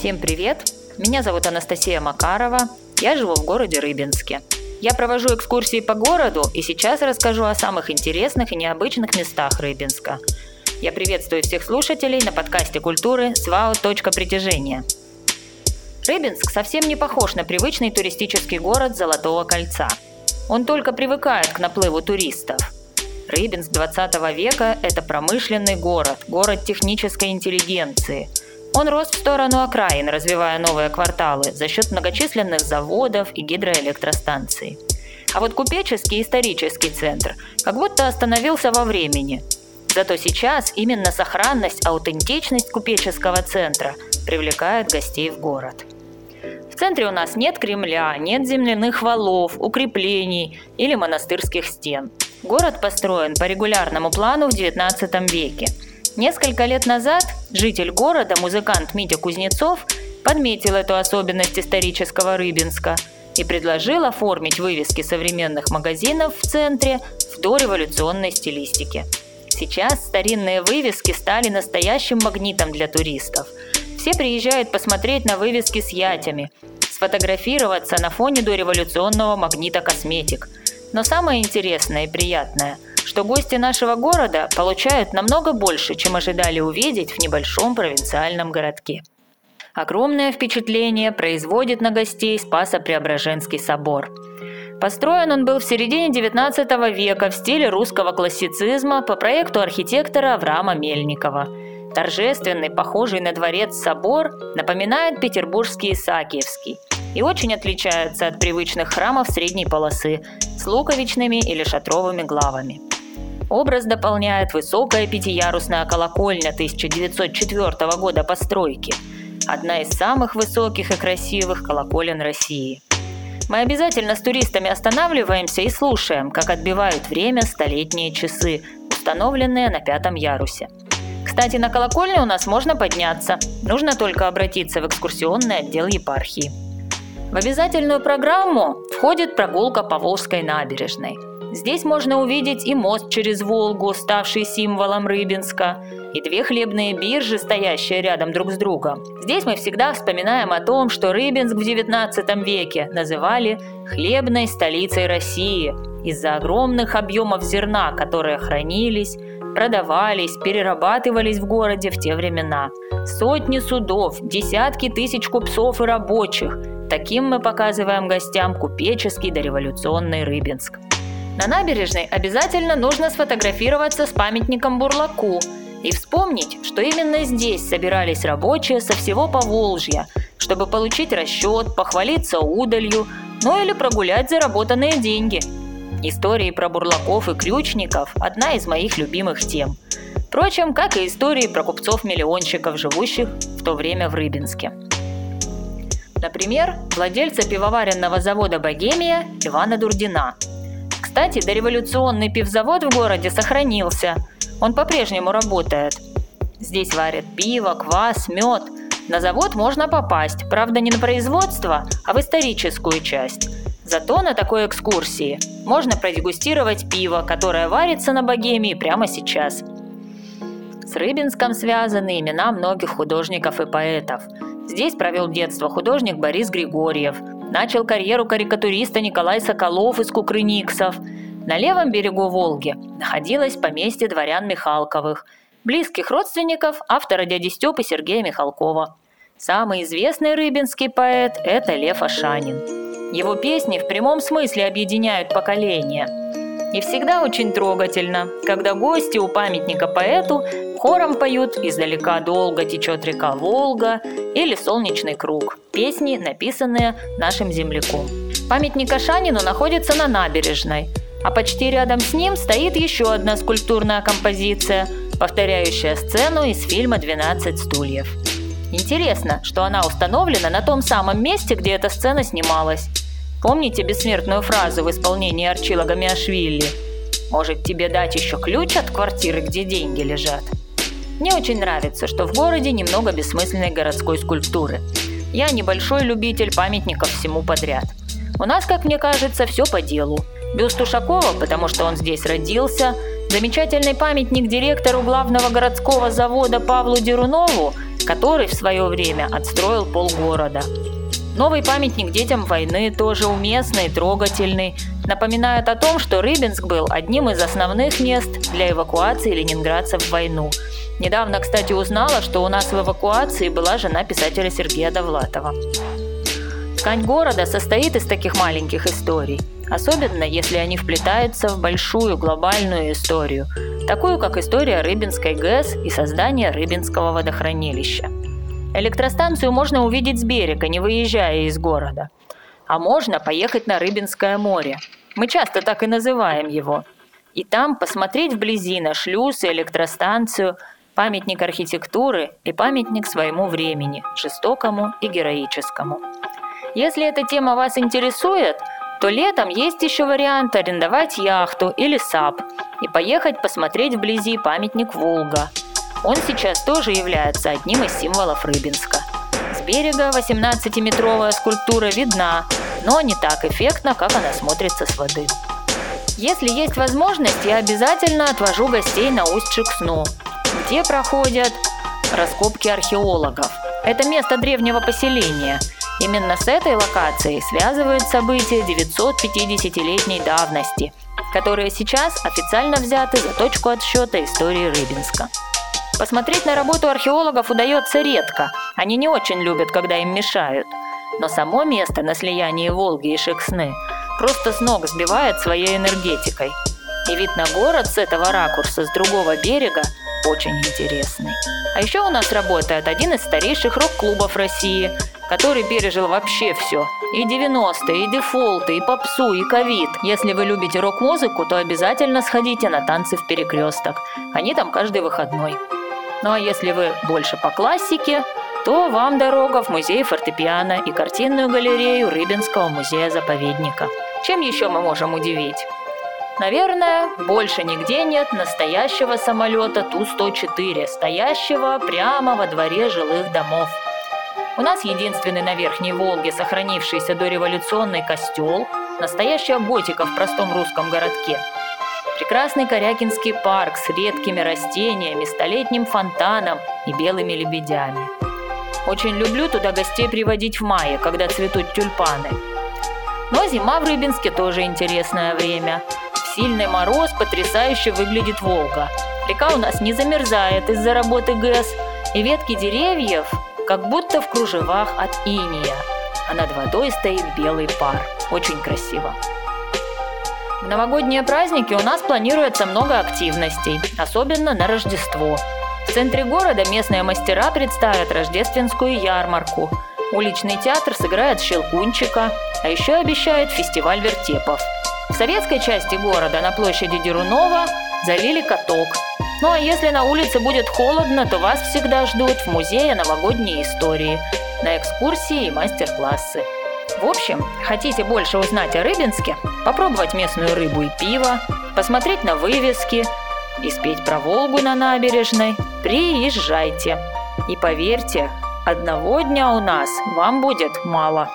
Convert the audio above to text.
Всем привет! Меня зовут Анастасия Макарова. Я живу в городе Рыбинске. Я провожу экскурсии по городу и сейчас расскажу о самых интересных и необычных местах Рыбинска. Я приветствую всех слушателей на подкасте культуры «Свао. Точка притяжения». Рыбинск совсем не похож на привычный туристический город Золотого кольца. Он только привыкает к наплыву туристов. Рыбинск 20 века – это промышленный город, город технической интеллигенции – он рос в сторону окраин, развивая новые кварталы за счет многочисленных заводов и гидроэлектростанций. А вот купеческий исторический центр как будто остановился во времени. Зато сейчас именно сохранность, аутентичность купеческого центра привлекает гостей в город. В центре у нас нет Кремля, нет земляных валов, укреплений или монастырских стен. Город построен по регулярному плану в XIX веке – Несколько лет назад житель города, музыкант Митя Кузнецов, подметил эту особенность исторического Рыбинска и предложил оформить вывески современных магазинов в центре в дореволюционной стилистике. Сейчас старинные вывески стали настоящим магнитом для туристов. Все приезжают посмотреть на вывески с ятями, сфотографироваться на фоне дореволюционного магнита косметик. Но самое интересное и приятное – что гости нашего города получают намного больше, чем ожидали увидеть в небольшом провинциальном городке. Огромное впечатление производит на гостей Спасо-Преображенский собор. Построен он был в середине XIX века в стиле русского классицизма по проекту архитектора Авраама Мельникова. Торжественный, похожий на дворец собор напоминает петербургский Исаакиевский и очень отличается от привычных храмов средней полосы с луковичными или шатровыми главами. Образ дополняет высокая пятиярусная колокольня 1904 года постройки, одна из самых высоких и красивых колоколен России. Мы обязательно с туристами останавливаемся и слушаем, как отбивают время столетние часы, установленные на пятом ярусе. Кстати, на колокольню у нас можно подняться, нужно только обратиться в экскурсионный отдел епархии. В обязательную программу входит прогулка по Волжской набережной – Здесь можно увидеть и мост через Волгу, ставший символом Рыбинска, и две хлебные биржи, стоящие рядом друг с другом. Здесь мы всегда вспоминаем о том, что Рыбинск в XIX веке называли «хлебной столицей России» из-за огромных объемов зерна, которые хранились, продавались, перерабатывались в городе в те времена. Сотни судов, десятки тысяч купцов и рабочих. Таким мы показываем гостям купеческий дореволюционный Рыбинск. На набережной обязательно нужно сфотографироваться с памятником Бурлаку и вспомнить, что именно здесь собирались рабочие со всего Поволжья, чтобы получить расчет, похвалиться удалью, ну или прогулять заработанные деньги. Истории про бурлаков и крючников – одна из моих любимых тем. Впрочем, как и истории про купцов-миллионщиков, живущих в то время в Рыбинске. Например, владельца пивоваренного завода «Богемия» Ивана Дурдина – кстати, дореволюционный пивзавод в городе сохранился. Он по-прежнему работает. Здесь варят пиво, квас, мед. На завод можно попасть, правда не на производство, а в историческую часть. Зато на такой экскурсии можно продегустировать пиво, которое варится на Богемии прямо сейчас. С Рыбинском связаны имена многих художников и поэтов. Здесь провел детство художник Борис Григорьев, Начал карьеру карикатуриста Николай Соколов из Кукрыниксов. На левом берегу Волги находилось поместье дворян Михалковых, близких родственников автора дяди Степы Сергея Михалкова. Самый известный рыбинский поэт – это Лев Ашанин. Его песни в прямом смысле объединяют поколения. И всегда очень трогательно, когда гости у памятника поэту хором поют «Издалека долго течет река Волга» или «Солнечный круг» – песни, написанные нашим земляком. Памятник Ашанину находится на набережной, а почти рядом с ним стоит еще одна скульптурная композиция, повторяющая сцену из фильма «12 стульев». Интересно, что она установлена на том самом месте, где эта сцена снималась. Помните бессмертную фразу в исполнении Арчила Гамиашвили? «Может, тебе дать еще ключ от квартиры, где деньги лежат?» Мне очень нравится, что в городе немного бессмысленной городской скульптуры. Я небольшой любитель памятников всему подряд. У нас, как мне кажется, все по делу. Бюст Ушакова, потому что он здесь родился, замечательный памятник директору главного городского завода Павлу Дерунову, который в свое время отстроил полгорода. Новый памятник детям войны тоже уместный, трогательный, напоминает о том, что Рыбинск был одним из основных мест для эвакуации ленинградцев в войну. Недавно, кстати, узнала, что у нас в эвакуации была жена писателя Сергея Довлатова. Ткань города состоит из таких маленьких историй, особенно если они вплетаются в большую глобальную историю, такую как история Рыбинской ГЭС и создание Рыбинского водохранилища. Электростанцию можно увидеть с берега, не выезжая из города. А можно поехать на Рыбинское море. Мы часто так и называем его. И там посмотреть вблизи на шлюз и электростанцию, памятник архитектуры и памятник своему времени, жестокому и героическому. Если эта тема вас интересует, то летом есть еще вариант арендовать яхту или САП и поехать посмотреть вблизи памятник Волга – он сейчас тоже является одним из символов Рыбинска. С берега 18-метровая скульптура видна, но не так эффектно, как она смотрится с воды. Если есть возможность, я обязательно отвожу гостей на усть Шиксну, где проходят раскопки археологов. Это место древнего поселения. Именно с этой локацией связывают события 950-летней давности, которые сейчас официально взяты за точку отсчета истории Рыбинска. Посмотреть на работу археологов удается редко. Они не очень любят, когда им мешают. Но само место на слиянии Волги и Шексны просто с ног сбивает своей энергетикой. И вид на город с этого ракурса, с другого берега, очень интересный. А еще у нас работает один из старейших рок-клубов России, который пережил вообще все. И 90-е, и дефолты, и попсу, и ковид. Если вы любите рок-музыку, то обязательно сходите на танцы в перекресток. Они там каждый выходной. Ну а если вы больше по классике, то вам дорога в музей фортепиано и картинную галерею Рыбинского музея-заповедника. Чем еще мы можем удивить? Наверное, больше нигде нет настоящего самолета Ту-104, стоящего прямо во дворе жилых домов. У нас единственный на Верхней Волге сохранившийся дореволюционный костел, настоящая готика в простом русском городке – Прекрасный Корякинский парк с редкими растениями, столетним фонтаном и белыми лебедями. Очень люблю туда гостей приводить в мае, когда цветут тюльпаны. Но зима в Рыбинске тоже интересное время. Сильный мороз потрясающе выглядит Волга. Река у нас не замерзает из-за работы ГЭС, и ветки деревьев как будто в кружевах от иния, а над водой стоит белый пар. Очень красиво. В новогодние праздники у нас планируется много активностей, особенно на Рождество. В центре города местные мастера представят рождественскую ярмарку. Уличный театр сыграет «Щелкунчика», а еще обещает фестиваль вертепов. В советской части города на площади Дерунова залили каток. Ну а если на улице будет холодно, то вас всегда ждут в музее новогодней истории, на экскурсии и мастер-классы. В общем, хотите больше узнать о Рыбинске, попробовать местную рыбу и пиво, посмотреть на вывески и спеть про Волгу на набережной, приезжайте. И поверьте, одного дня у нас вам будет мало.